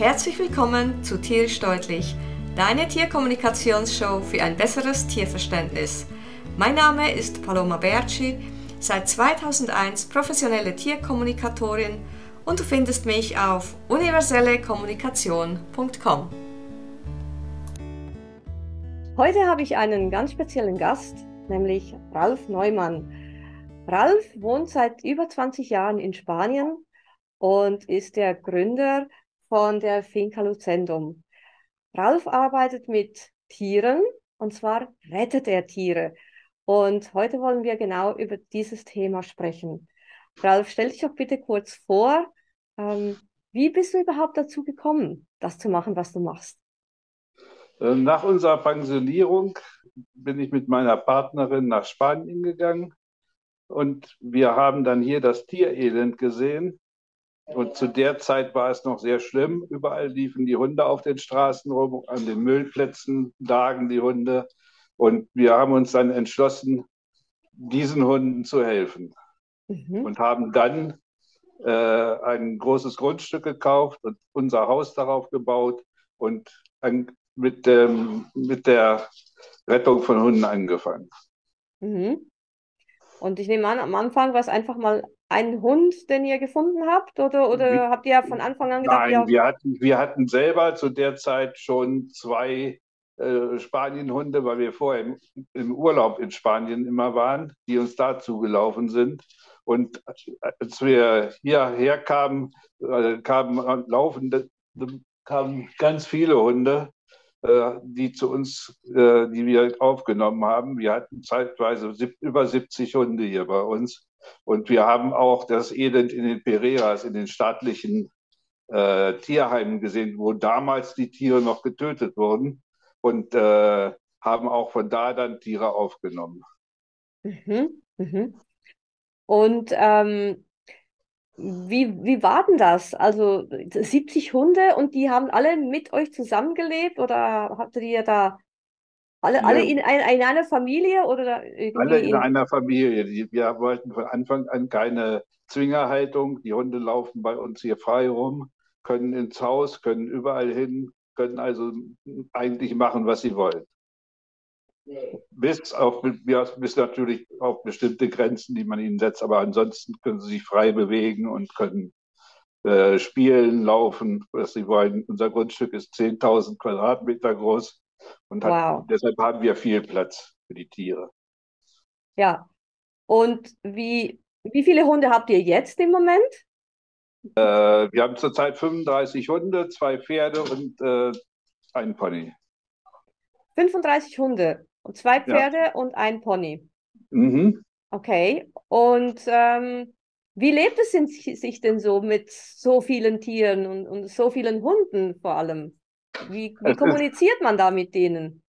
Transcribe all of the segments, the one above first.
Herzlich willkommen zu Tierisch Deutlich, deine Tierkommunikationsshow für ein besseres Tierverständnis. Mein Name ist Paloma Berci, seit 2001 professionelle Tierkommunikatorin und du findest mich auf universellekommunikation.com. Heute habe ich einen ganz speziellen Gast, nämlich Ralf Neumann. Ralf wohnt seit über 20 Jahren in Spanien und ist der Gründer von der Finca Lucendum. Ralf arbeitet mit Tieren und zwar rettet er Tiere. Und heute wollen wir genau über dieses Thema sprechen. Ralf, stell dich doch bitte kurz vor, ähm, wie bist du überhaupt dazu gekommen, das zu machen, was du machst? Ähm, nach unserer Pensionierung bin ich mit meiner Partnerin nach Spanien gegangen und wir haben dann hier das Tierelend gesehen und zu der Zeit war es noch sehr schlimm. Überall liefen die Hunde auf den Straßen rum, an den Müllplätzen lagen die Hunde. Und wir haben uns dann entschlossen, diesen Hunden zu helfen. Mhm. Und haben dann äh, ein großes Grundstück gekauft und unser Haus darauf gebaut und an, mit, ähm, mit der Rettung von Hunden angefangen. Mhm. Und ich nehme an, am Anfang war es einfach mal ein Hund, den ihr gefunden habt? Oder, oder wir, habt ihr von Anfang an gedacht, Nein, wir hatten, wir hatten selber zu der Zeit schon zwei äh, Spanienhunde, weil wir vorher im, im, Urlaub in Spanien immer waren, die uns da zugelaufen sind. Und als wir hierher kamen, äh, kamen laufende, kamen ganz viele Hunde äh, die zu uns, äh, die wir aufgenommen haben. Wir hatten zeitweise über 70 Hunde hier bei uns. Und wir haben auch das Elend in den Pereiras, in den staatlichen äh, Tierheimen gesehen, wo damals die Tiere noch getötet wurden und äh, haben auch von da dann Tiere aufgenommen. Mhm, mhm. Und ähm, wie, wie war denn das? Also 70 Hunde und die haben alle mit euch zusammengelebt oder habt ihr da alle, ja. alle in, in einer Familie oder Alle in, in einer Familie. Wir wollten von Anfang an keine Zwingerhaltung. Die Hunde laufen bei uns hier frei rum, können ins Haus, können überall hin, können also eigentlich machen, was sie wollen. Bis, auf, bis natürlich auf bestimmte Grenzen, die man ihnen setzt. Aber ansonsten können sie sich frei bewegen und können äh, spielen, laufen, was sie wollen. Unser Grundstück ist 10.000 Quadratmeter groß und hat, wow. deshalb haben wir viel Platz für die Tiere. Ja. Und wie, wie viele Hunde habt ihr jetzt im Moment? Äh, wir haben zurzeit 35 Hunde, zwei Pferde und äh, ein Pony. 35 Hunde. Und zwei Pferde ja. und ein Pony. Mhm. Okay. Und ähm, wie lebt es sich denn so mit so vielen Tieren und, und so vielen Hunden vor allem? Wie, wie kommuniziert man da mit denen?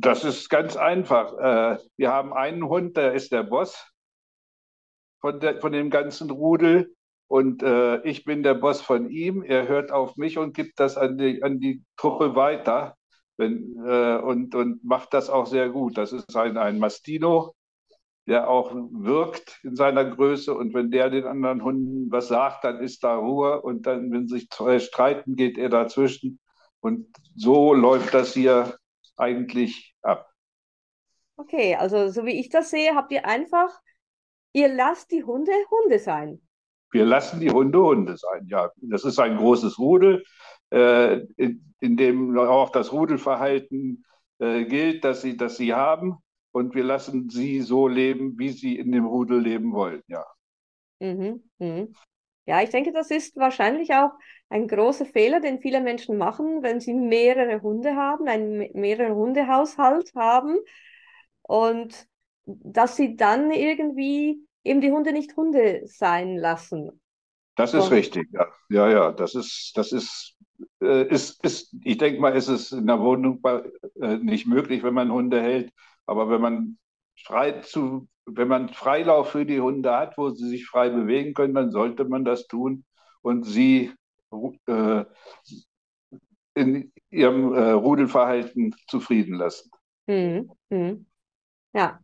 Das ist ganz einfach. Äh, wir haben einen Hund, der ist der Boss von, der, von dem ganzen Rudel. Und äh, ich bin der Boss von ihm. Er hört auf mich und gibt das an die, an die Truppe weiter. Wenn, äh, und, und macht das auch sehr gut. Das ist ein, ein Mastino, der auch wirkt in seiner Größe. Und wenn der den anderen Hunden was sagt, dann ist da Ruhe. Und dann, wenn sich streiten, geht er dazwischen. Und so läuft das hier eigentlich ab. Okay, also so wie ich das sehe, habt ihr einfach, ihr lasst die Hunde Hunde sein. Wir lassen die Hunde Hunde sein, ja. Das ist ein großes Rudel. Äh, in, in, dem auch das Rudelverhalten äh, gilt, dass sie, dass sie haben. Und wir lassen sie so leben, wie sie in dem Rudel leben wollen, ja. Mhm, mh. Ja, ich denke, das ist wahrscheinlich auch ein großer Fehler, den viele Menschen machen, wenn sie mehrere Hunde haben, einen mehreren Hundehaushalt haben und dass sie dann irgendwie eben die Hunde nicht Hunde sein lassen. Das ist und, richtig, ja. Ja, ja, das ist, das ist äh, ist, ist, ich denke mal, ist es in der Wohnung äh, nicht möglich, wenn man Hunde hält. Aber wenn man frei zu, wenn man Freilauf für die Hunde hat, wo sie sich frei bewegen können, dann sollte man das tun und sie äh, in ihrem äh, Rudelverhalten zufrieden lassen. Hm, hm. Ja.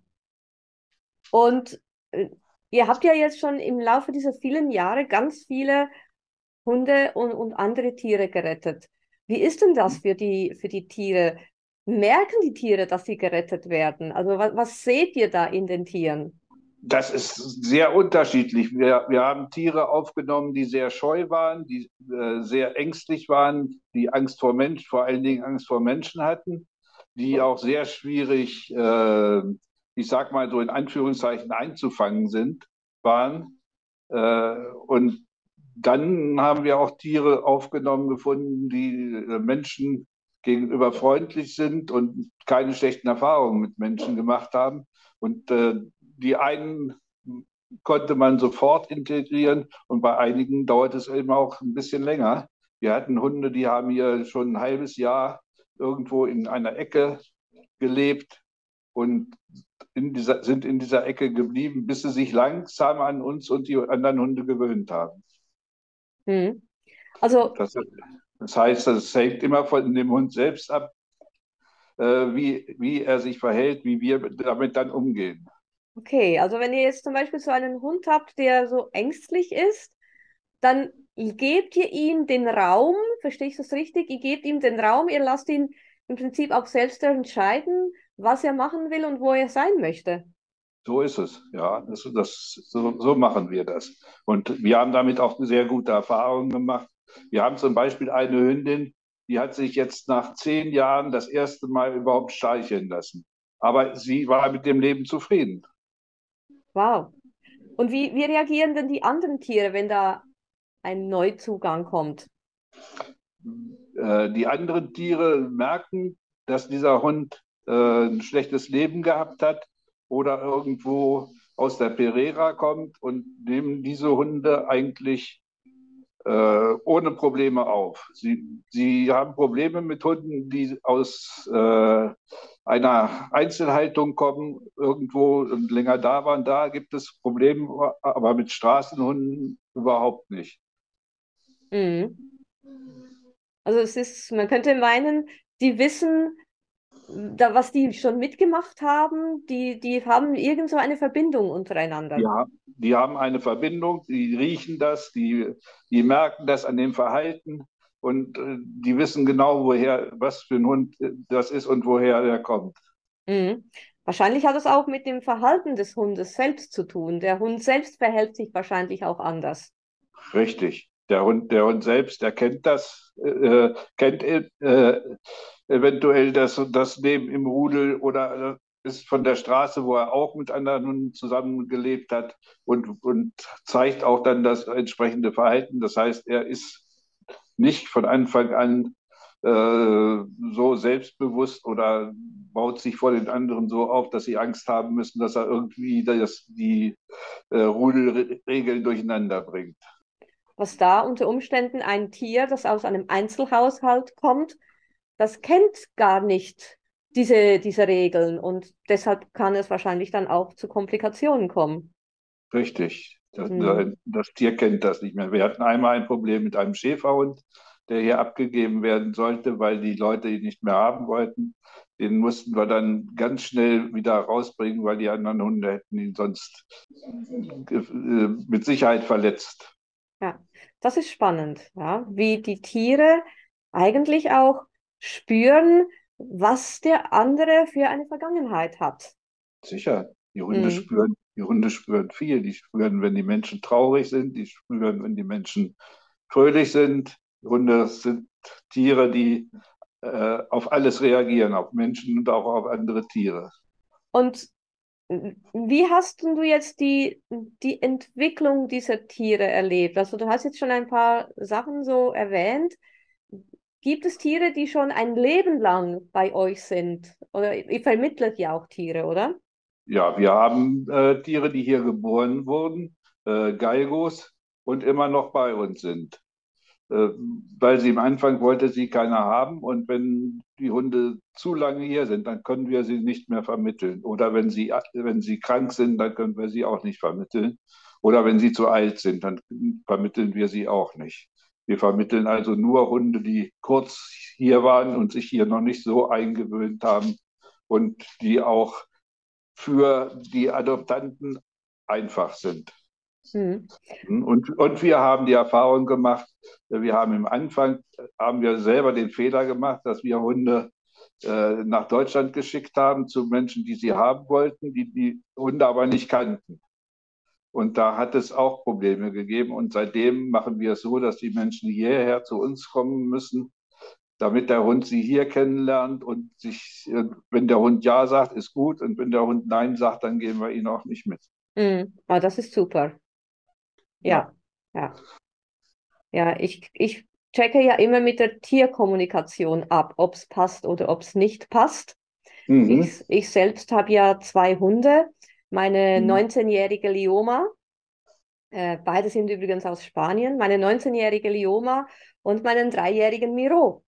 Und äh, ihr habt ja jetzt schon im Laufe dieser vielen Jahre ganz viele Hunde und, und andere Tiere gerettet. Wie ist denn das für die, für die Tiere? Merken die Tiere, dass sie gerettet werden? Also was, was seht ihr da in den Tieren? Das ist sehr unterschiedlich. Wir, wir haben Tiere aufgenommen, die sehr scheu waren, die äh, sehr ängstlich waren, die Angst vor Menschen, vor allen Dingen Angst vor Menschen hatten, die auch sehr schwierig, äh, ich sag mal so in Anführungszeichen, einzufangen sind, waren. Äh, und dann haben wir auch Tiere aufgenommen gefunden, die äh, Menschen gegenüber freundlich sind und keine schlechten Erfahrungen mit Menschen gemacht haben. Und äh, die einen konnte man sofort integrieren und bei einigen dauert es eben auch ein bisschen länger. Wir hatten Hunde, die haben hier schon ein halbes Jahr irgendwo in einer Ecke gelebt und in dieser, sind in dieser Ecke geblieben, bis sie sich langsam an uns und die anderen Hunde gewöhnt haben. Hm. Also, das, das, heißt, das hängt immer von dem Hund selbst ab, äh, wie, wie er sich verhält, wie wir damit dann umgehen. Okay, also wenn ihr jetzt zum Beispiel so einen Hund habt, der so ängstlich ist, dann gebt ihr ihm den Raum, verstehe ich das richtig? Ihr gebt ihm den Raum, ihr lasst ihn im Prinzip auch selbst entscheiden, was er machen will und wo er sein möchte. So ist es, ja. Das, das, so, so machen wir das. Und wir haben damit auch sehr gute Erfahrungen gemacht. Wir haben zum Beispiel eine Hündin, die hat sich jetzt nach zehn Jahren das erste Mal überhaupt streicheln lassen. Aber sie war mit dem Leben zufrieden. Wow. Und wie, wie reagieren denn die anderen Tiere, wenn da ein Neuzugang kommt? Äh, die anderen Tiere merken, dass dieser Hund äh, ein schlechtes Leben gehabt hat oder irgendwo aus der Pereira kommt und nehmen diese Hunde eigentlich äh, ohne Probleme auf. Sie, sie haben Probleme mit Hunden, die aus äh, einer Einzelhaltung kommen, irgendwo und länger da waren. Da gibt es Probleme, aber mit Straßenhunden überhaupt nicht. Mhm. Also es ist, man könnte meinen, die wissen, da, was die schon mitgemacht haben, die, die haben irgend so eine Verbindung untereinander. Ja, die haben eine Verbindung, die riechen das, die, die merken das an dem Verhalten und äh, die wissen genau, woher, was für ein Hund das ist und woher er kommt. Mhm. Wahrscheinlich hat es auch mit dem Verhalten des Hundes selbst zu tun. Der Hund selbst verhält sich wahrscheinlich auch anders. Richtig. Der Hund, der Hund selbst, der kennt das, äh, kennt äh, eventuell das, das Leben im Rudel oder ist von der Straße, wo er auch mit anderen Hunden zusammengelebt hat und, und zeigt auch dann das entsprechende Verhalten. Das heißt, er ist nicht von Anfang an äh, so selbstbewusst oder baut sich vor den anderen so auf, dass sie Angst haben müssen, dass er irgendwie das, die äh, Rudelregeln durcheinander bringt was da unter Umständen ein Tier, das aus einem Einzelhaushalt kommt, das kennt gar nicht diese, diese Regeln und deshalb kann es wahrscheinlich dann auch zu Komplikationen kommen. Richtig. Das, mhm. das Tier kennt das nicht mehr. Wir hatten einmal ein Problem mit einem Schäferhund, der hier abgegeben werden sollte, weil die Leute ihn nicht mehr haben wollten. Den mussten wir dann ganz schnell wieder rausbringen, weil die anderen Hunde hätten ihn sonst äh, mit Sicherheit verletzt. Ja, das ist spannend, ja, wie die Tiere eigentlich auch spüren, was der andere für eine Vergangenheit hat. Sicher, die Hunde mhm. spüren, die Hunde spüren viel. Die spüren, wenn die Menschen traurig sind, die spüren, wenn die Menschen fröhlich sind. Hunde sind Tiere, die äh, auf alles reagieren, auf Menschen und auch auf andere Tiere. Und wie hast du jetzt die, die Entwicklung dieser Tiere erlebt? Also du hast jetzt schon ein paar Sachen so erwähnt. Gibt es Tiere, die schon ein Leben lang bei euch sind? Oder ihr vermittelt ja auch Tiere, oder? Ja, wir haben äh, Tiere, die hier geboren wurden, äh, Galgos, und immer noch bei uns sind. Äh, weil sie am Anfang wollte sie keiner haben und wenn die Hunde zu lange hier sind, dann können wir sie nicht mehr vermitteln. Oder wenn sie, wenn sie krank sind, dann können wir sie auch nicht vermitteln. Oder wenn sie zu alt sind, dann vermitteln wir sie auch nicht. Wir vermitteln also nur Hunde, die kurz hier waren und sich hier noch nicht so eingewöhnt haben und die auch für die Adoptanten einfach sind. Mhm. Und, und wir haben die Erfahrung gemacht, wir haben im Anfang, haben wir selber den Fehler gemacht, dass wir Hunde äh, nach Deutschland geschickt haben zu Menschen, die sie haben wollten, die die Hunde aber nicht kannten. Und da hat es auch Probleme gegeben. Und seitdem machen wir es so, dass die Menschen hierher zu uns kommen müssen, damit der Hund sie hier kennenlernt und sich, wenn der Hund Ja sagt, ist gut. Und wenn der Hund Nein sagt, dann gehen wir ihn auch nicht mit. Mhm. Oh, das ist super. Ja, ja. Ja, ich, ich checke ja immer mit der Tierkommunikation ab, ob es passt oder ob es nicht passt. Mhm. Ich, ich selbst habe ja zwei Hunde. Meine mhm. 19-jährige Lioma, äh, beide sind übrigens aus Spanien, meine 19-jährige Lioma und meinen dreijährigen Miro.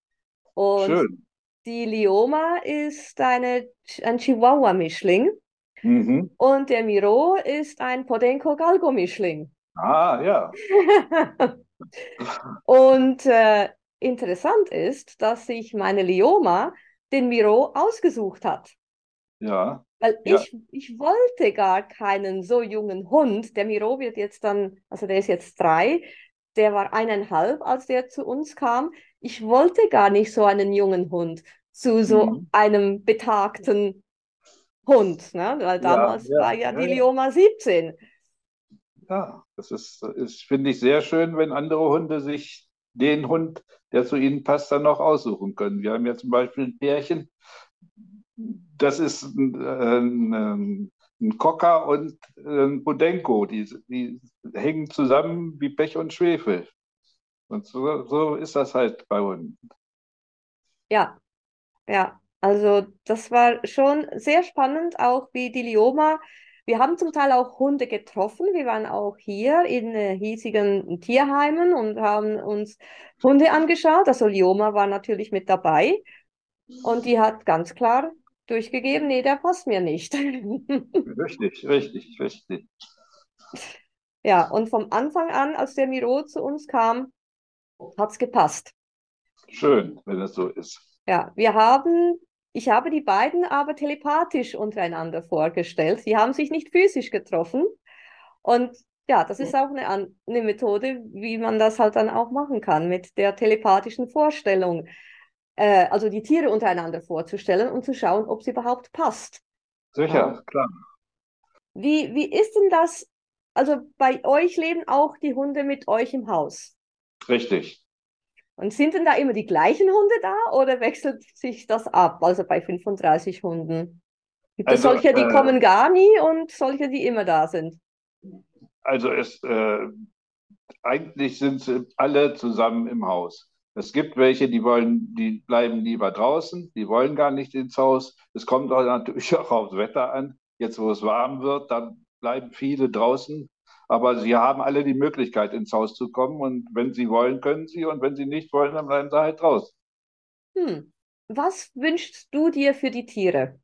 Und Schön. die Lioma ist eine, ein Chihuahua-Mischling. Mhm. Und der Miro ist ein Podenco-Galgo-Mischling. Ah, ja. und äh, interessant ist, dass sich meine Lioma den Miro ausgesucht hat. Ja. Weil ja. ich, ich wollte gar keinen so jungen Hund. Der Miro wird jetzt dann, also der ist jetzt drei, der war eineinhalb, als der zu uns kam. Ich wollte gar nicht so einen jungen Hund zu so mhm. einem betagten Hund, ne? weil damals ja, ja, war ja die Lioma 17. Ja, das ist, ist finde ich, sehr schön, wenn andere Hunde sich den Hund, der zu ihnen passt, dann noch aussuchen können. Wir haben ja zum Beispiel ein Pärchen, das ist ein, ein, ein Cocker und ein Budenko, die, die hängen zusammen wie Pech und Schwefel. Und so, so ist das halt bei Hunden. Ja, ja. Also das war schon sehr spannend, auch wie die Lioma wir haben zum Teil auch Hunde getroffen. Wir waren auch hier in äh, hiesigen Tierheimen und haben uns Hunde angeschaut. Also Lioma war natürlich mit dabei und die hat ganz klar durchgegeben, nee, der passt mir nicht. richtig, richtig, richtig. Ja, und vom Anfang an, als der Miro zu uns kam, hat es gepasst. Schön, wenn es so ist. Ja, wir haben ich habe die beiden aber telepathisch untereinander vorgestellt. Sie haben sich nicht physisch getroffen. Und ja, das ist auch eine, eine Methode, wie man das halt dann auch machen kann, mit der telepathischen Vorstellung. Äh, also die Tiere untereinander vorzustellen und zu schauen, ob sie überhaupt passt. Sicher, ja. klar. Wie, wie ist denn das? Also bei euch leben auch die Hunde mit euch im Haus. Richtig. Und sind denn da immer die gleichen Hunde da oder wechselt sich das ab? Also bei 35 Hunden. Gibt es also, solche, die äh, kommen gar nie und solche, die immer da sind? Also es, äh, eigentlich sind sie alle zusammen im Haus. Es gibt welche, die wollen, die bleiben lieber draußen, die wollen gar nicht ins Haus. Es kommt auch natürlich auch aufs Wetter an. Jetzt, wo es warm wird, dann bleiben viele draußen aber sie haben alle die Möglichkeit, ins Haus zu kommen. Und wenn sie wollen, können sie. Und wenn sie nicht wollen, dann bleiben sie halt draußen. Hm. Was wünschst du dir für die Tiere?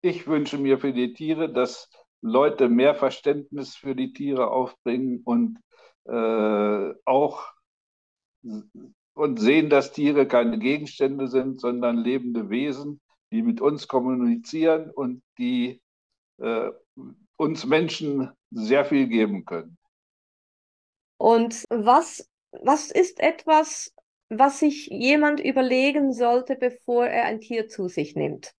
Ich wünsche mir für die Tiere, dass Leute mehr Verständnis für die Tiere aufbringen und äh, auch und sehen, dass Tiere keine Gegenstände sind, sondern lebende Wesen, die mit uns kommunizieren und die äh, uns Menschen sehr viel geben können. Und was, was ist etwas, was sich jemand überlegen sollte, bevor er ein Tier zu sich nimmt?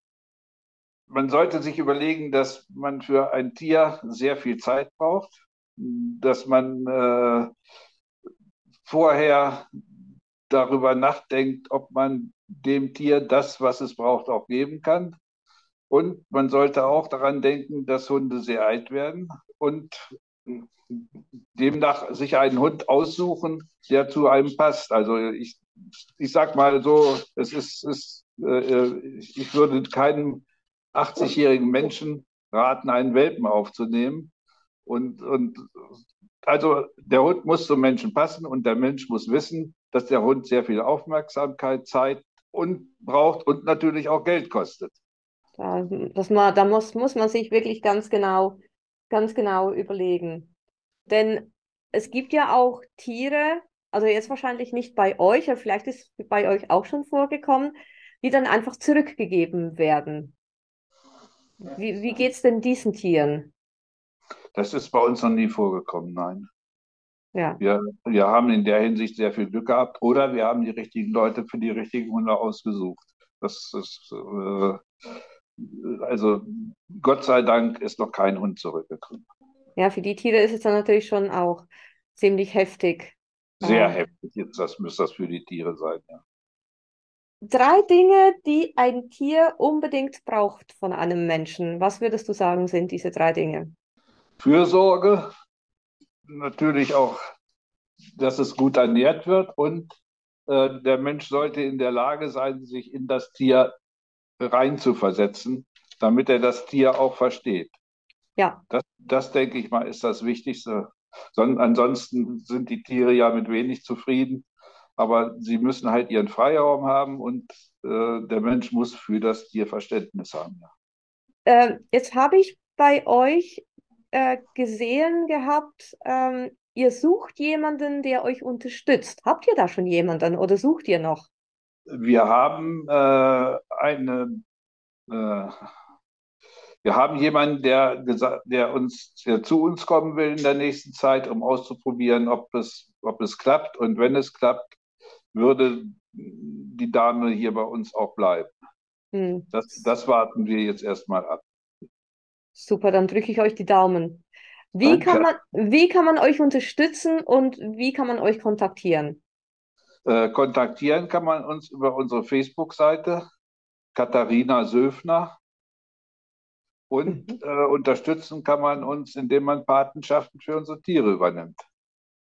Man sollte sich überlegen, dass man für ein Tier sehr viel Zeit braucht, dass man äh, vorher darüber nachdenkt, ob man dem Tier das, was es braucht, auch geben kann. Und man sollte auch daran denken, dass Hunde sehr alt werden und demnach sich einen Hund aussuchen, der zu einem passt. Also ich, ich sag mal so, es ist, ist äh, ich würde keinem 80-jährigen Menschen raten, einen Welpen aufzunehmen. Und, und also der Hund muss zum Menschen passen und der Mensch muss wissen, dass der Hund sehr viel Aufmerksamkeit, Zeit und braucht und natürlich auch Geld kostet. Da, das man, da muss, muss man sich wirklich ganz genau, ganz genau überlegen. Denn es gibt ja auch Tiere, also jetzt wahrscheinlich nicht bei euch, aber vielleicht ist es bei euch auch schon vorgekommen, die dann einfach zurückgegeben werden. Wie, wie geht es denn diesen Tieren? Das ist bei uns noch nie vorgekommen, nein. Ja. Wir, wir haben in der Hinsicht sehr viel Glück gehabt oder wir haben die richtigen Leute für die richtigen Hunde ausgesucht. Das ist, äh, also Gott sei Dank ist noch kein Hund zurückgekommen. Ja, für die Tiere ist es dann natürlich schon auch ziemlich heftig. Sehr Ähm, heftig das, muss das für die Tiere sein. Ja. Drei Dinge, die ein Tier unbedingt braucht von einem Menschen. Was würdest du sagen, sind diese drei Dinge? Fürsorge, natürlich auch, dass es gut ernährt wird und äh, der Mensch sollte in der Lage sein, sich in das Tier reinzuversetzen, damit er das Tier auch versteht. Ja, Das, das denke ich mal, ist das Wichtigste. Son ansonsten sind die Tiere ja mit wenig zufrieden, aber sie müssen halt ihren Freiraum haben und äh, der Mensch muss für das Tier Verständnis haben. Ja. ähm, jetzt habe ich bei euch äh, gesehen gehabt, ähm, ihr sucht jemanden, der euch unterstützt. Habt ihr da schon jemanden oder sucht ihr noch? Wir haben äh, eine, äh, wir haben jemanden, der, der uns, der zu uns kommen will in der nächsten Zeit, um auszuprobieren, ob es, ob es klappt. Und wenn es klappt, würde die Dame hier bei uns auch bleiben. Hm, Das, das warten wir jetzt erstmal ab. super, dann drücke ich euch die Daumen. Wie kann man, wie kann man euch unterstützen und wie kann man euch kontaktieren? Äh, kontaktieren kann man uns über unsere Facebook-Seite Katharina Söfner. Und äh, unterstützen kann man uns, indem man Patenschaften für unsere Tiere übernimmt.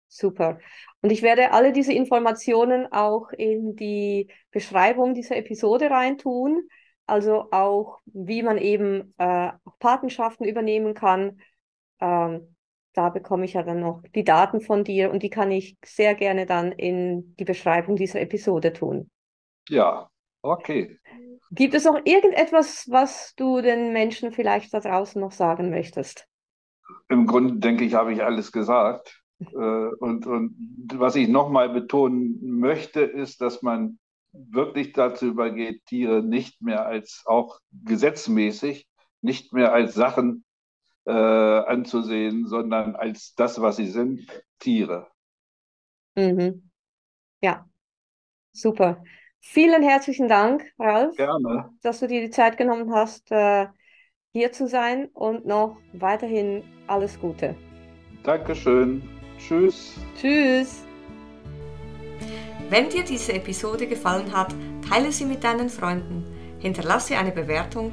Super. Und ich werde alle diese Informationen auch in die Beschreibung dieser Episode reintun. Also auch, wie man eben äh, Patenschaften übernehmen kann. Ähm, da bekomme ich ja dann noch die Daten von dir und die kann ich sehr gerne dann in die Beschreibung dieser Episode tun. Ja, okay. Gibt es noch irgendetwas, was du den Menschen vielleicht da draußen noch sagen möchtest? Im Grunde denke ich, habe ich alles gesagt. Äh, und, und was ich nochmal betonen möchte, ist, dass man wirklich dazu übergeht, Tiere nicht mehr als auch gesetzmäßig, nicht mehr als Sachen äh, anzusehen, sondern als das, was sie sind, Tiere. Mhm. Ja, super. Vielen herzlichen Dank, Ralf, Gerne. dass du dir die Zeit genommen hast, äh, hier zu sein und noch weiterhin alles Gute. Dankeschön. Tschüss. Tschüss. Wenn dir diese Episode gefallen hat, teile sie mit deinen Freunden, hinterlasse eine Bewertung